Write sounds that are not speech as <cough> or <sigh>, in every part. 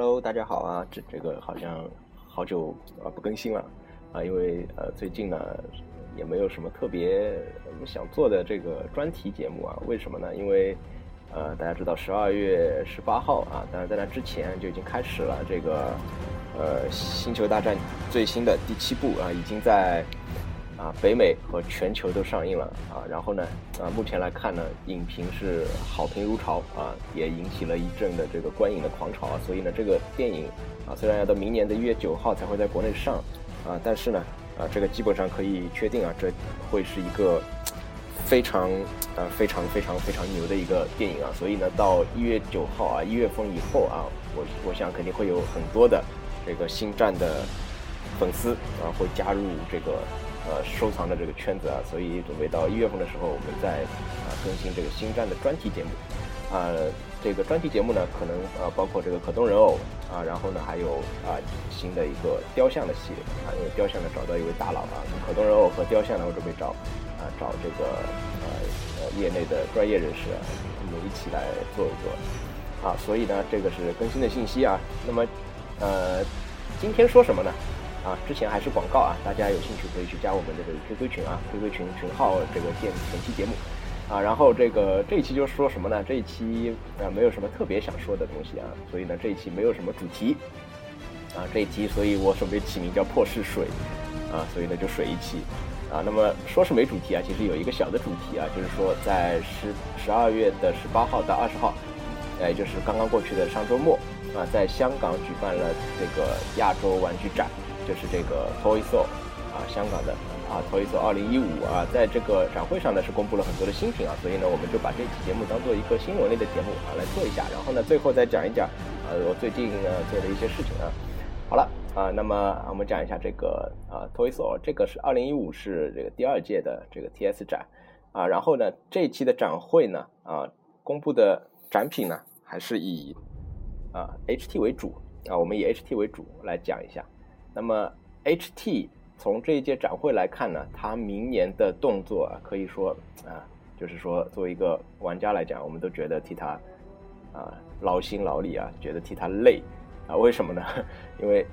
Hello，大家好啊！这这个好像好久啊不更新了啊，因为呃最近呢也没有什么特别想做的这个专题节目啊。为什么呢？因为呃大家知道十二月十八号啊，当然在那之前就已经开始了这个呃《星球大战》最新的第七部啊，已经在。啊，北美和全球都上映了啊，然后呢，啊，目前来看呢，影评是好评如潮啊，也引起了一阵的这个观影的狂潮啊，所以呢，这个电影啊，虽然要到明年的一月九号才会在国内上啊，但是呢，啊，这个基本上可以确定啊，这会是一个非常啊非常非常非常牛的一个电影啊，所以呢，到一月九号啊，一月份以后啊，我我想肯定会有很多的这个星战的粉丝啊，会加入这个。呃，收藏的这个圈子啊，所以准备到一月份的时候，我们再啊更新这个星战的专题节目。啊，这个专题节目呢，可能呃包括这个可动人偶啊，然后呢还有啊新的一个雕像的系列啊，因为雕像呢找到一位大佬啊，可动人偶和雕像呢我准备找啊找这个呃呃业内的专业人士啊，我们一起来做一做。啊，所以呢这个是更新的信息啊。那么呃今天说什么呢？啊，之前还是广告啊，大家有兴趣可以去加我们的这个 QQ 群啊，QQ 群群号这个电前期节目，啊，然后这个这一期就是说什么呢？这一期啊没有什么特别想说的东西啊，所以呢这一期没有什么主题，啊这一期所以我准备起名叫破事水，啊所以呢就水一期，啊那么说是没主题啊，其实有一个小的主题啊，就是说在十十二月的十八号到二十号，哎就是刚刚过去的上周末啊，在香港举办了这个亚洲玩具展。就是这个 Toy s o 啊，香港的啊 Toy s o 二零一五啊，在这个展会上呢是公布了很多的新品啊，所以呢我们就把这期节目当做一个新闻类的节目啊来做一下，然后呢最后再讲一讲呃我最近呢做的一些事情啊。好了啊，那么我们讲一下这个啊 Toy s o 这个是二零一五是这个第二届的这个 TS 展啊，然后呢这一期的展会呢啊公布的展品呢还是以啊 HT 为主啊，我们以 HT 为主来讲一下。那么，HT 从这一届展会来看呢，它明年的动作啊，可以说啊，就是说作为一个玩家来讲，我们都觉得替他啊劳心劳力啊，觉得替他累啊。为什么呢？<laughs> 因为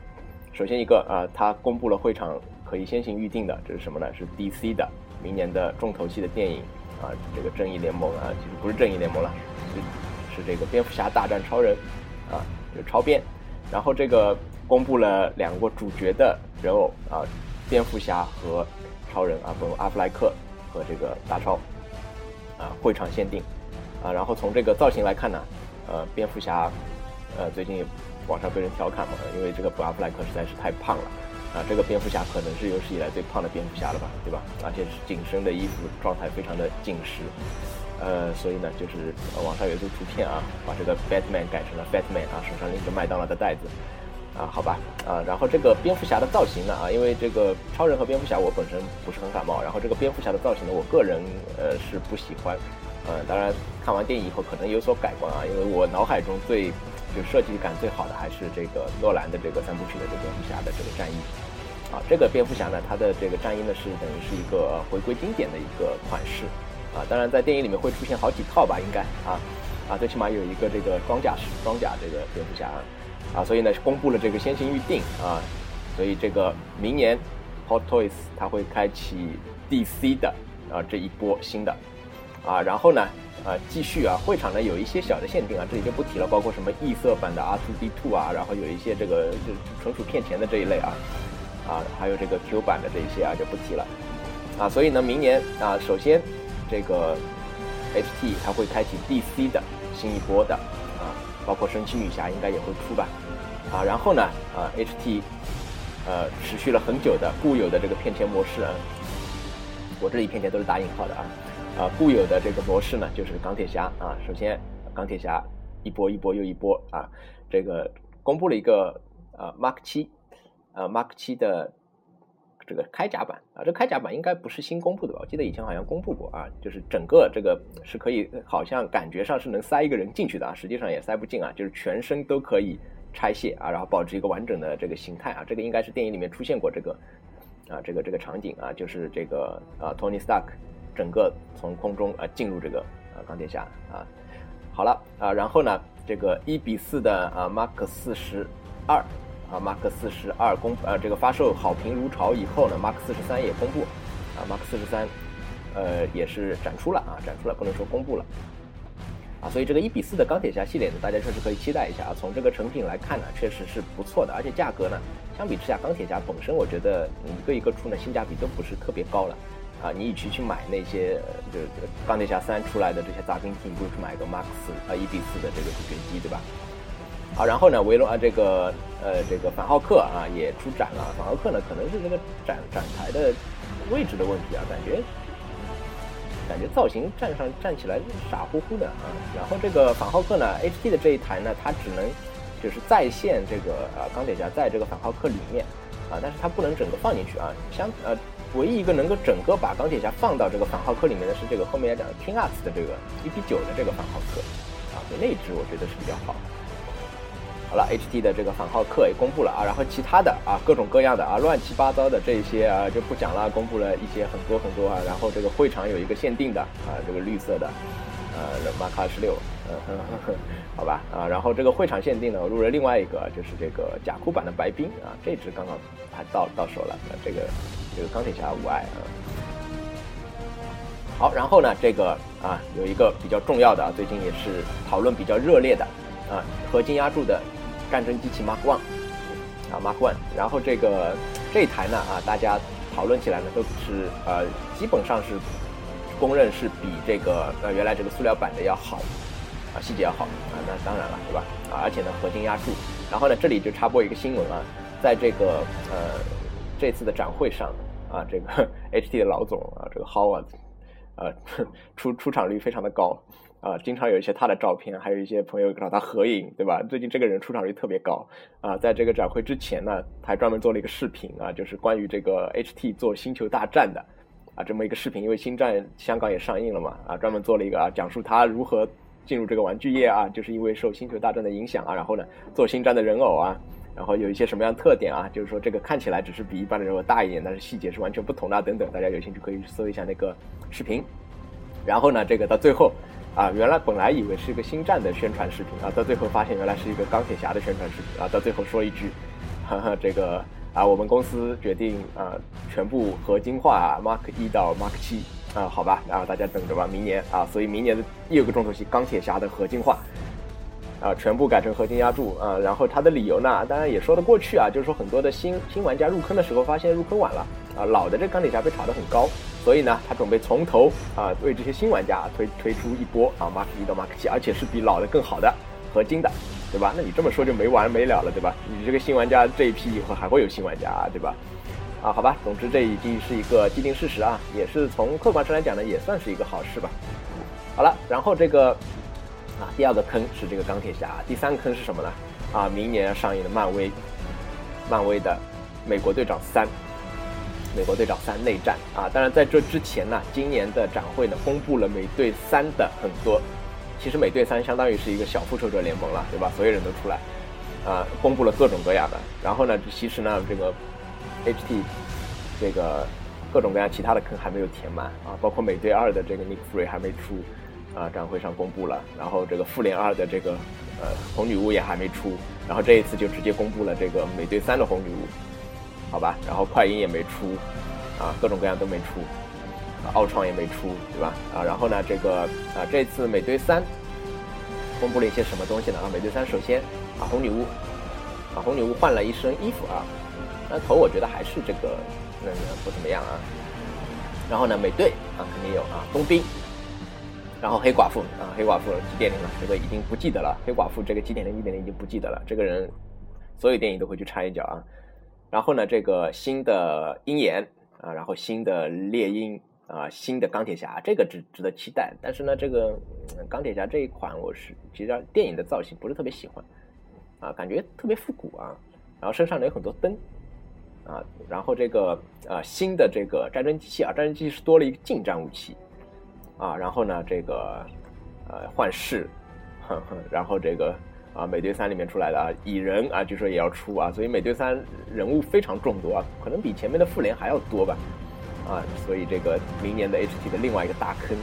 首先一个啊，他公布了会场可以先行预定的，这是什么呢？是 DC 的明年的重头戏的电影啊，这个正义联盟啊，其实不是正义联盟了，是是这个蝙蝠侠大战超人啊，就是超编。然后这个。公布了两个主角的人偶啊，蝙蝠侠和超人啊，不，阿弗莱克和这个大超啊，会场限定啊。然后从这个造型来看呢，呃，蝙蝠侠呃最近网上被人调侃嘛，因为这个布阿弗莱克实在是太胖了啊。这个蝙蝠侠可能是有史以来最胖的蝙蝠侠了吧，对吧？而且是紧身的衣服，状态非常的紧实。呃，所以呢，就是网上有一组图片啊，把这个 Batman 改成了 Fatman 啊，手上拎着麦当劳的袋子。啊，好吧，啊，然后这个蝙蝠侠的造型呢，啊，因为这个超人和蝙蝠侠我本身不是很感冒，然后这个蝙蝠侠的造型呢，我个人呃是不喜欢，呃，当然看完电影以后可能有所改观啊，因为我脑海中最就设计感最好的还是这个诺兰的这个三部曲的这个蝙蝠侠的这个战衣，啊，这个蝙蝠侠呢，它的这个战衣呢是等于是一个回归经典的一个款式，啊，当然在电影里面会出现好几套吧，应该啊，啊，最起码有一个这个装甲式装甲这个蝙蝠侠。啊，所以呢，公布了这个先行预定啊，所以这个明年，Hot Toys 它会开启 DC 的啊这一波新的。啊，然后呢，啊继续啊，会场呢有一些小的限定啊，这里就不提了，包括什么异色版的 R2D2 啊，然后有一些这个就纯属骗钱的这一类啊，啊，还有这个 Q 版的这一些啊就不提了。啊，所以呢，明年啊，首先这个 HT 它会开启 DC 的新一波的啊。包括神奇女侠应该也会出吧，啊，然后呢，啊，HT，呃，持续了很久的固有的这个骗钱模式啊，我这里骗钱都是打引号的啊，啊，固有的这个模式呢，就是钢铁侠啊，首先钢铁侠一波一波又一波啊，这个公布了一个呃 Mark 七，呃 Mark 七的。这个开甲版啊，这开甲版应该不是新公布的吧？我记得以前好像公布过啊，就是整个这个是可以，好像感觉上是能塞一个人进去的啊，实际上也塞不进啊，就是全身都可以拆卸啊，然后保持一个完整的这个形态啊，这个应该是电影里面出现过这个啊，这个这个场景啊，就是这个啊，Tony Stark 整个从空中啊进入这个啊钢铁侠啊，好了啊，然后呢这个一比四的啊 Mark 四十二啊 Mark 四十二公呃这个发售好评如潮以后呢，Mark 四十三也公布啊 Mark 四十三呃也是展出了啊展出了不能说公布了啊，所以这个一比四的钢铁侠系列呢，大家确实可以期待一下啊。从这个成品来看呢，确实是不错的，而且价格呢，相比之下钢铁侠本身我觉得一个一个出呢性价比都不是特别高了。啊，你与其去买那些就是钢铁侠三出来的这些杂兵器，不如去买个 Max 啊一比四的这个主角机，对吧？好，然后呢，维罗啊这个呃这个反浩克啊也出展了。反浩克呢可能是这个展展台的位置的问题啊，感觉感觉造型站上站起来傻乎乎的啊。然后这个反浩克呢，HT 的这一台呢，它只能就是再现这个啊钢铁侠在这个反浩克里面啊，但是它不能整个放进去啊，相呃。唯一一个能够整个把钢铁侠放到这个反浩克里面的是这个后面要讲的 King Arts 的这个一比九的这个反浩克，啊，所以那一只我觉得是比较好。好了，HT 的这个反浩克也公布了啊，然后其他的啊各种各样的啊乱七八糟的这些啊就不讲了，公布了一些很多很多啊，然后这个会场有一个限定的啊这个绿色的，呃马卡十六，嗯 <laughs> 好吧啊，然后这个会场限定呢，我录了另外一个就是这个假酷版的白冰啊，这只刚刚还到到手了，那这个。这个钢铁侠无碍啊，好，然后呢，这个啊有一个比较重要的啊，最近也是讨论比较热烈的啊，合金压铸的战争机器 Mark One 啊 Mark One，然后这个这一台呢啊，大家讨论起来呢都是呃基本上是公认是比这个呃原来这个塑料版的要好啊，细节要好啊，那当然了，对吧？啊，而且呢合金压铸，然后呢这里就插播一个新闻啊，在这个呃这次的展会上。啊，这个 <laughs> HT 的老总啊，这个 Howard，呃，出出场率非常的高啊，经常有一些他的照片，还有一些朋友找他合影，对吧？最近这个人出场率特别高啊，在这个展会之前呢，他还专门做了一个视频啊，就是关于这个 HT 做星球大战的啊这么一个视频，因为星战香港也上映了嘛啊，专门做了一个啊，讲述他如何进入这个玩具业啊，就是因为受星球大战的影响啊，然后呢做星战的人偶啊。然后有一些什么样的特点啊？就是说这个看起来只是比一般的人偶大一点，但是细节是完全不同的等等。大家有兴趣可以搜一下那个视频。然后呢，这个到最后啊，原来本来以为是一个星战的宣传视频啊，到最后发现原来是一个钢铁侠的宣传视频啊。到最后说一句，<laughs> 哈哈，这个啊，我们公司决定啊，全部合金化 Mark 一到 Mark 七啊，好吧，然后大家等着吧，明年啊，所以明年的又有个重头戏钢铁侠的合金化。啊，全部改成合金压铸啊，然后它的理由呢，当然也说得过去啊，就是说很多的新新玩家入坑的时候发现入坑晚了啊，老的这钢铁侠被炒得很高，所以呢，他准备从头啊为这些新玩家推推出一波啊 Mark 一到 Mark 七，而且是比老的更好的合金的，对吧？那你这么说就没完没了了，对吧？你这个新玩家这一批以后还会有新玩家，对吧？啊，好吧，总之这已经是一个既定事实啊，也是从客观上来讲呢，也算是一个好事吧。好了，然后这个。啊，第二个坑是这个钢铁侠，第三个坑是什么呢？啊，明年要上映的漫威，漫威的美国队长三，美国队长三内战啊。当然在这之前呢，今年的展会呢公布了美队三的很多，其实美队三相当于是一个小复仇者联盟了，对吧？所有人都出来，啊，公布了各种各样的。然后呢，其实呢，这个 HT 这个各种各样其他的坑还没有填满啊，包括美队二的这个 Nick Fury 还没出。啊，展会上公布了，然后这个复联二的这个呃红女巫也还没出，然后这一次就直接公布了这个美队三的红女巫，好吧，然后快银也没出，啊，各种各样都没出，奥创也没出，对吧？啊，然后呢，这个啊这次美队三公布了一些什么东西呢？啊，美队三首先啊红女巫，啊红女巫换了一身衣服啊，那头我觉得还是这个那个不怎么样啊，然后呢美队啊肯定有啊冬兵。然后黑寡妇啊，黑寡妇几点零了？这个已经不记得了。黑寡妇这个几点零、一点零已经不记得了。这个人，所有电影都会去插一脚啊。然后呢，这个新的鹰眼啊，然后新的猎鹰啊，新的钢铁侠，这个值值得期待。但是呢，这个钢铁侠这一款，我是其实电影的造型不是特别喜欢啊，感觉特别复古啊。然后身上呢有很多灯啊，然后这个呃新的这个战争机器啊，战争机器是多了一个近战武器。啊，然后呢，这个，呃，幻视，然后这个啊，美队三里面出来的啊，蚁人啊，据说也要出啊，所以美队三人物非常众多啊，可能比前面的复联还要多吧，啊，所以这个明年的 HT 的另外一个大坑，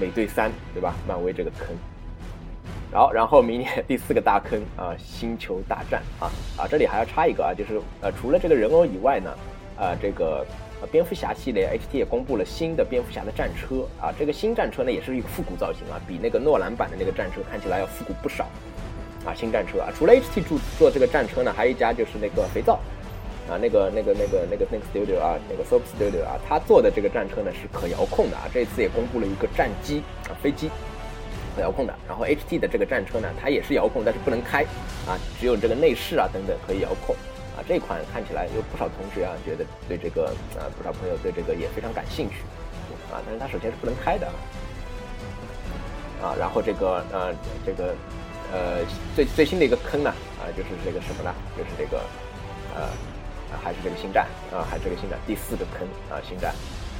美队三，对吧？漫威这个坑。然后，然后明年第四个大坑啊，星球大战啊啊，这里还要插一个啊，就是呃，除了这个人偶以外呢，啊，这个蝙蝠侠系列 HT 也公布了新的蝙蝠侠的战车啊，这个新战车呢也是一个复古造型啊，比那个诺兰版的那个战车看起来要复古不少啊，新战车啊，除了 HT 做做这个战车呢，还有一家就是那个肥皂啊，那个那个那个那个那个 Studio 啊，那个 Soap Studio 啊，他做的这个战车呢是可遥控的啊，这次也公布了一个战机啊，飞机。遥控的，然后 HT 的这个战车呢，它也是遥控，但是不能开，啊，只有这个内饰啊等等可以遥控，啊，这款看起来有不少同学啊觉得对这个啊不少朋友对这个也非常感兴趣，啊，但是它首先是不能开的，啊，然后这个呃这个呃最最新的一个坑呢，啊就是这个什么呢？就是这个呃还是这个星战啊，还是这个星战第四个坑啊星战。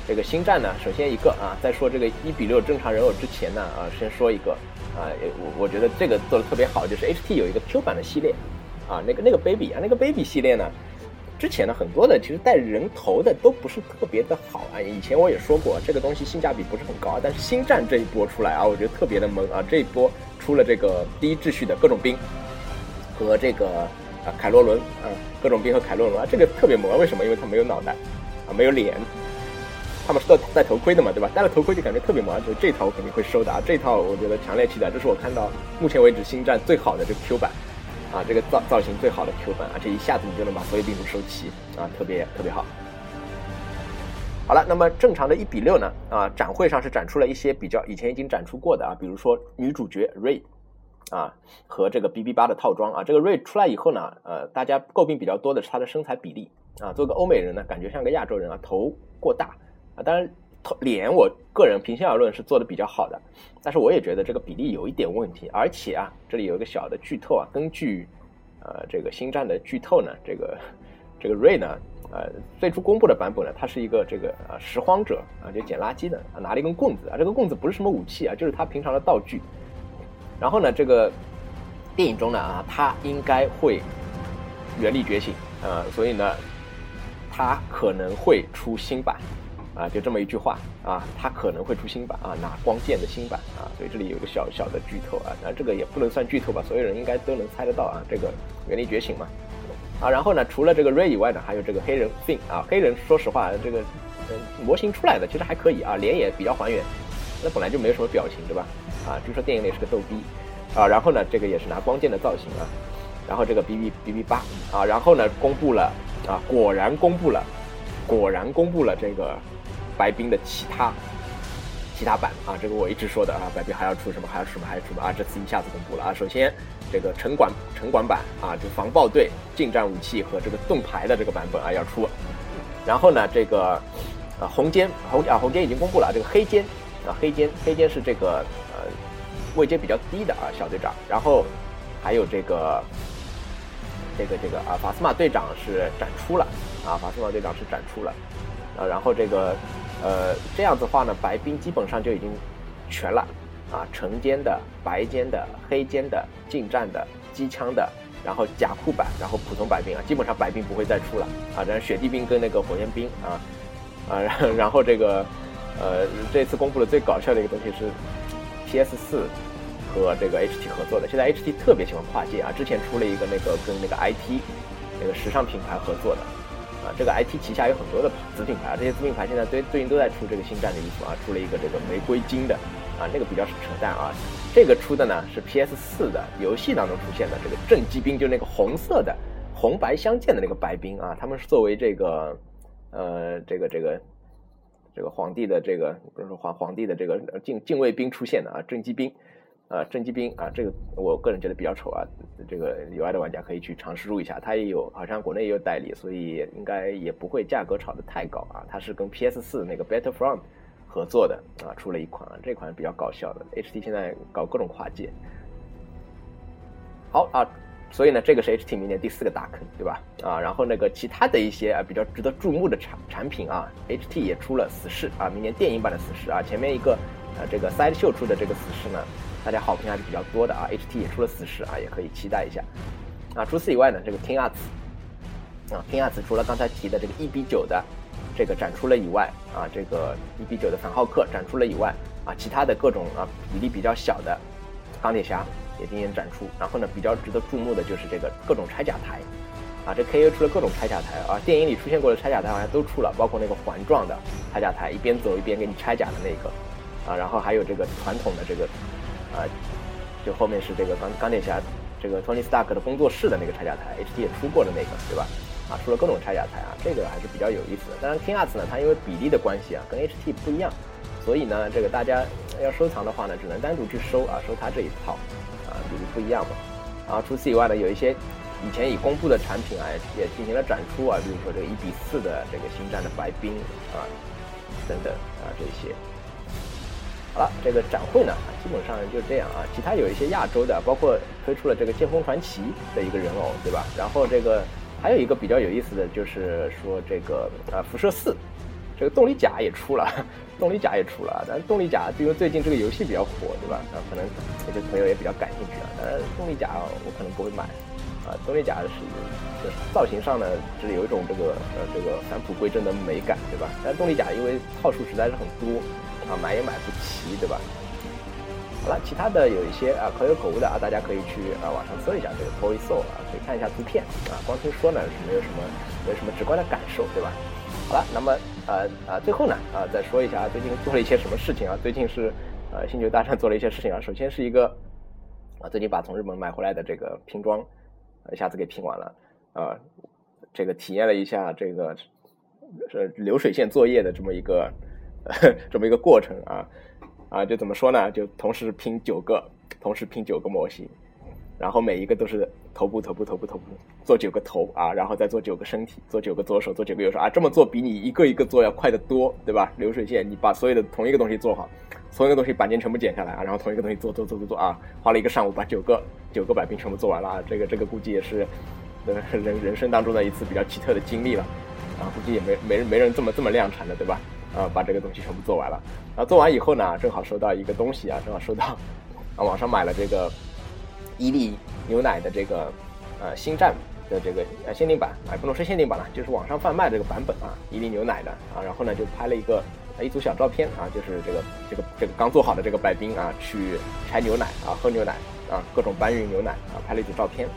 这个星战呢，首先一个啊，在说这个一比六正常人偶之前呢，啊，先说一个啊，我我觉得这个做的特别好，就是 HT 有一个 Q 版的系列，啊，那个那个 Baby 啊，那个 Baby 系列呢，之前呢很多的其实带人头的都不是特别的好啊，以前我也说过，这个东西性价比不是很高，但是星战这一波出来啊，我觉得特别的萌啊，这一波出了这个第一秩序的各种兵和这个啊凯洛伦啊，各种兵和凯洛伦啊，这个特别萌，为什么？因为它没有脑袋啊，没有脸。他们是戴戴头盔的嘛，对吧？戴了头盔就感觉特别萌，就这套我肯定会收的啊！这套我觉得强烈期待，这是我看到目前为止星战最好的这个 Q 版，啊，这个造造型最好的 Q 版，而且一下子你就能把所有兵都收齐啊，特别特别好。好了，那么正常的一比六呢？啊，展会上是展出了一些比较以前已经展出过的啊，比如说女主角 Ray，啊，和这个 BB 八的套装啊，这个 Ray 出来以后呢，呃，大家诟病比较多的是她的身材比例啊，做个欧美人呢，感觉像个亚洲人啊，头过大。啊，当然，脸我个人平心而论是做的比较好的，但是我也觉得这个比例有一点问题。而且啊，这里有一个小的剧透啊，根据呃这个星战的剧透呢，这个这个瑞呢，呃最初公布的版本呢，他是一个这个呃拾荒者啊，就捡垃圾的啊，拿了一根棍子啊，这个棍子不是什么武器啊，就是他平常的道具。然后呢，这个电影中呢啊，他应该会原力觉醒啊，所以呢，他可能会出新版。啊，就这么一句话啊，它可能会出新版啊，拿光剑的新版啊，所以这里有个小小的剧透啊，那这个也不能算剧透吧，所有人应该都能猜得到啊，这个原力觉醒嘛，啊，然后呢，除了这个 Ray 以外呢，还有这个黑人 Fin 啊，黑人说实话，这个嗯模型出来的其实还可以啊，脸也比较还原，那本来就没有什么表情对吧？啊，据说电影里是个逗逼啊，然后呢，这个也是拿光剑的造型啊，然后这个 B B B B 八啊，然后呢，公布了啊，果然公布了，果然公布了这个。白冰的其他其他版啊，这个我一直说的啊，白冰还要出什么，还要出什么，还要出什么啊？这次一下子公布了啊！首先，这个城管城管版啊，就防暴队近战武器和这个盾牌的这个版本啊要出。然后呢，这个啊红尖红啊红尖已经公布了，这个黑尖啊黑尖黑尖是这个呃位阶比较低的啊小队长。然后还有这个这个这个啊法斯玛队长是展出了啊法斯玛队长是展出了啊，然后这个。呃，这样子话呢，白兵基本上就已经全了啊，橙尖的、白尖的、黑尖的、近战的、机枪的，然后甲库版，然后普通白兵啊，基本上白兵不会再出了啊。然后雪地兵跟那个火焰兵啊啊，<laughs> 然后这个呃，这次公布的最搞笑的一个东西是 PS 四和这个 HT 合作的。现在 HT 特别喜欢跨界啊，之前出了一个那个跟那个 IT 那个时尚品牌合作的。这个 IT 旗下有很多的子品牌，这些子品牌现在最最近都在出这个星战的衣服啊，出了一个这个玫瑰金的啊，那个比较是扯淡啊。这个出的呢是 PS 四的游戏当中出现的这个正机兵，就那个红色的红白相间的那个白兵啊，他们是作为这个呃这个这个这个皇帝的这个不是皇皇帝的这个禁禁卫兵出现的啊，正机兵。啊，正机兵啊，这个我个人觉得比较丑啊，这个有爱的玩家可以去尝试入一下，它也有，好像国内也有代理，所以应该也不会价格炒得太高啊。它是跟 PS 四那个 Battlefront 合作的啊，出了一款，这款比较搞笑的。HT 现在搞各种跨界。好啊，所以呢，这个是 HT 明年第四个大坑，对吧？啊，然后那个其他的一些啊比较值得注目的产产品啊，HT 也出了死侍啊，明年电影版的死侍啊，前面一个啊这个 Side 秀出的这个死侍呢。大家好评还是比较多的啊，HT 也出了死侍啊，也可以期待一下。啊，除此以外呢，这个 King Arts 啊，King Arts 除了刚才提的这个一比九的这个展出了以外啊，这个一比九的反浩克展出了以外啊，其他的各种啊比例比较小的钢铁侠也进行展出。然后呢，比较值得注目的就是这个各种拆甲台，啊，这 K O 出了各种拆甲台啊，电影里出现过的拆甲台好像都出了，包括那个环状的拆甲台，一边走一边给你拆甲的那个，啊，然后还有这个传统的这个，啊，就后面是这个钢钢铁侠这个 Tony Stark 的工作室的那个拆甲台，H T 也出过的那个，对吧？啊，出了各种拆甲台啊，这个还是比较有意思的。当然，King Arts 呢，它因为比例的关系啊，跟 HT 不一样，所以呢，这个大家要收藏的话呢，只能单独去收啊，收它这一套啊，比例不一样嘛。啊，除此以外呢，有一些以前已公布的产品啊，也进行了展出啊，比如说这个一比四的这个星战的白冰啊，等等啊这些。好了，这个展会呢，基本上就这样啊。其他有一些亚洲的，包括推出了这个剑锋传奇的一个人偶，对吧？然后这个。还有一个比较有意思的就是说这个呃辐射四，这个动力甲也出了，<laughs> 动力甲也出了，但动力甲因为最近这个游戏比较火，对吧？那可能有些朋友也比较感兴趣啊。当然动力甲我可能不会买，啊，动力甲是造型上呢是有一种这个呃这个返璞归真的美感，对吧？但动力甲因为套数实在是很多，啊买也买不齐，对吧？好了，其他的有一些啊可有可无的啊，大家可以去啊网上搜一下这个 Toy Soul 啊，可以看一下图片啊，光听说呢是没有什么没有什么直观的感受，对吧？好了，那么呃啊最后呢啊再说一下啊最近做了一些什么事情啊？最近是呃星球大战做了一些事情啊，首先是一个啊最近把从日本买回来的这个拼装一下子给拼完了啊，这个体验了一下这个是流水线作业的这么一个 <laughs> 这么一个过程啊。啊，就怎么说呢？就同时拼九个，同时拼九个模型，然后每一个都是头部、头部、头部、头部，做九个头啊，然后再做九个身体，做九个左手，做九个右手啊。这么做比你一个一个做要快得多，对吧？流水线，你把所有的同一个东西做好，同一个东西板件全部剪下来啊，然后同一个东西做做做做做啊，花了一个上午把九个九个百兵全部做完了啊。这个这个估计也是人人生当中的一次比较奇特的经历了啊，估计也没没人没人这么这么量产的，对吧？啊，把这个东西全部做完了。然后做完以后呢，正好收到一个东西啊，正好收到啊，网上买了这个伊利牛奶的这个呃星战的这个呃限定版啊，不能说限定版了，就是网上贩卖这个版本啊，伊利牛奶的啊。然后呢，就拍了一个一组小照片啊，就是这个这个这个刚做好的这个白冰啊，去拆牛奶啊，喝牛奶啊，各种搬运牛奶啊，拍了一组照片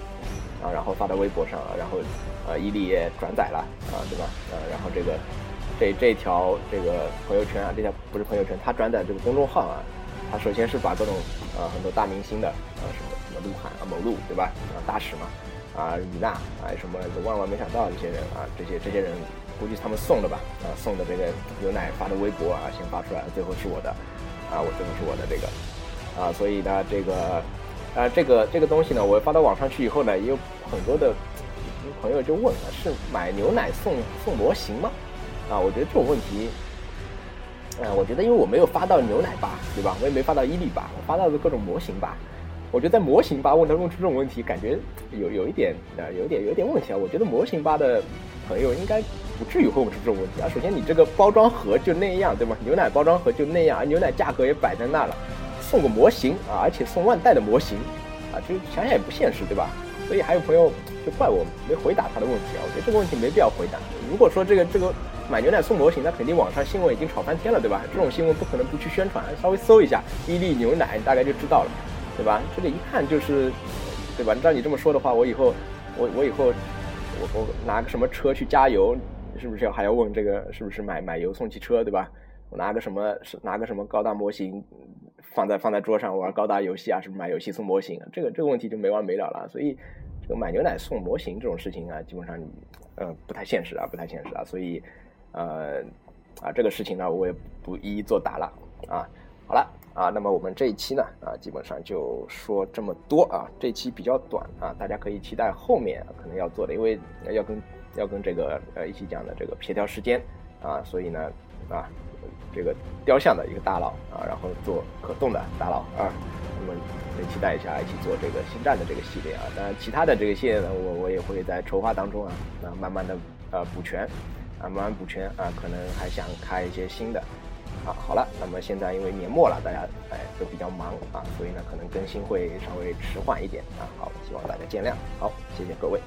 啊，然后发到微博上，然后呃伊利也转载了啊，对吧？呃，然后这个。这这条这个朋友圈啊，这条不是朋友圈，他转载这个公众号啊，他首先是把各种呃很多大明星的啊什么什么鹿晗啊某鹿对吧啊大使嘛啊李娜啊什么万万没想到这些人啊这些这些人估计他们送的吧啊送的这个牛奶发的微博啊先发出来最后是我的啊我最后是我的这个啊所以呢这个啊这个这个东西呢我发到网上去以后呢也有很多的朋友就问了是买牛奶送送模型吗？啊，我觉得这种问题，嗯，我觉得因为我没有发到牛奶吧，对吧？我也没发到伊利吧，我发到的各种模型吧。我觉得在模型吧问他问出这种问题，感觉有有一点啊，有点有点问题啊。我觉得模型吧的朋友应该不至于会问出这种问题啊。首先，你这个包装盒就那样，对吗？牛奶包装盒就那样，牛奶价格也摆在那了，送个模型啊，而且送万代的模型啊，就想想也不现实，对吧？所以还有朋友就怪我没回答他的问题啊。我觉得这个问题没必要回答。如果说这个这个。买牛奶送模型，那肯定网上新闻已经炒翻天了，对吧？这种新闻不可能不去宣传，稍微搜一下伊利牛奶，你大概就知道了，对吧？这个一看就是，对吧？照你这么说的话，我以后，我我以后，我我拿个什么车去加油，是不是要还要问这个是不是买买油送汽车，对吧？我拿个什么拿个什么高大模型放在放在桌上玩高大游戏啊？是不买游戏送模型？这个这个问题就没完没了了。所以，这个买牛奶送模型这种事情啊，基本上呃不太现实啊，不太现实啊，所以。呃，啊，这个事情呢，我也不一一作答了啊。好了啊，那么我们这一期呢，啊，基本上就说这么多啊。这期比较短啊，大家可以期待后面可能要做的，因为要跟要跟这个呃一起讲的这个协调时间啊，所以呢啊，这个雕像的一个大佬啊，然后做可动的大佬啊，我们可以期待一下一起做这个星战的这个系列啊。当然，其他的这个系列呢，我我也会在筹划当中啊，啊，慢慢的呃补全。啊，慢慢补全啊，可能还想开一些新的啊。好了，那么现在因为年末了，大家哎都比较忙啊，所以呢可能更新会稍微迟缓一点啊。好，希望大家见谅。好，谢谢各位。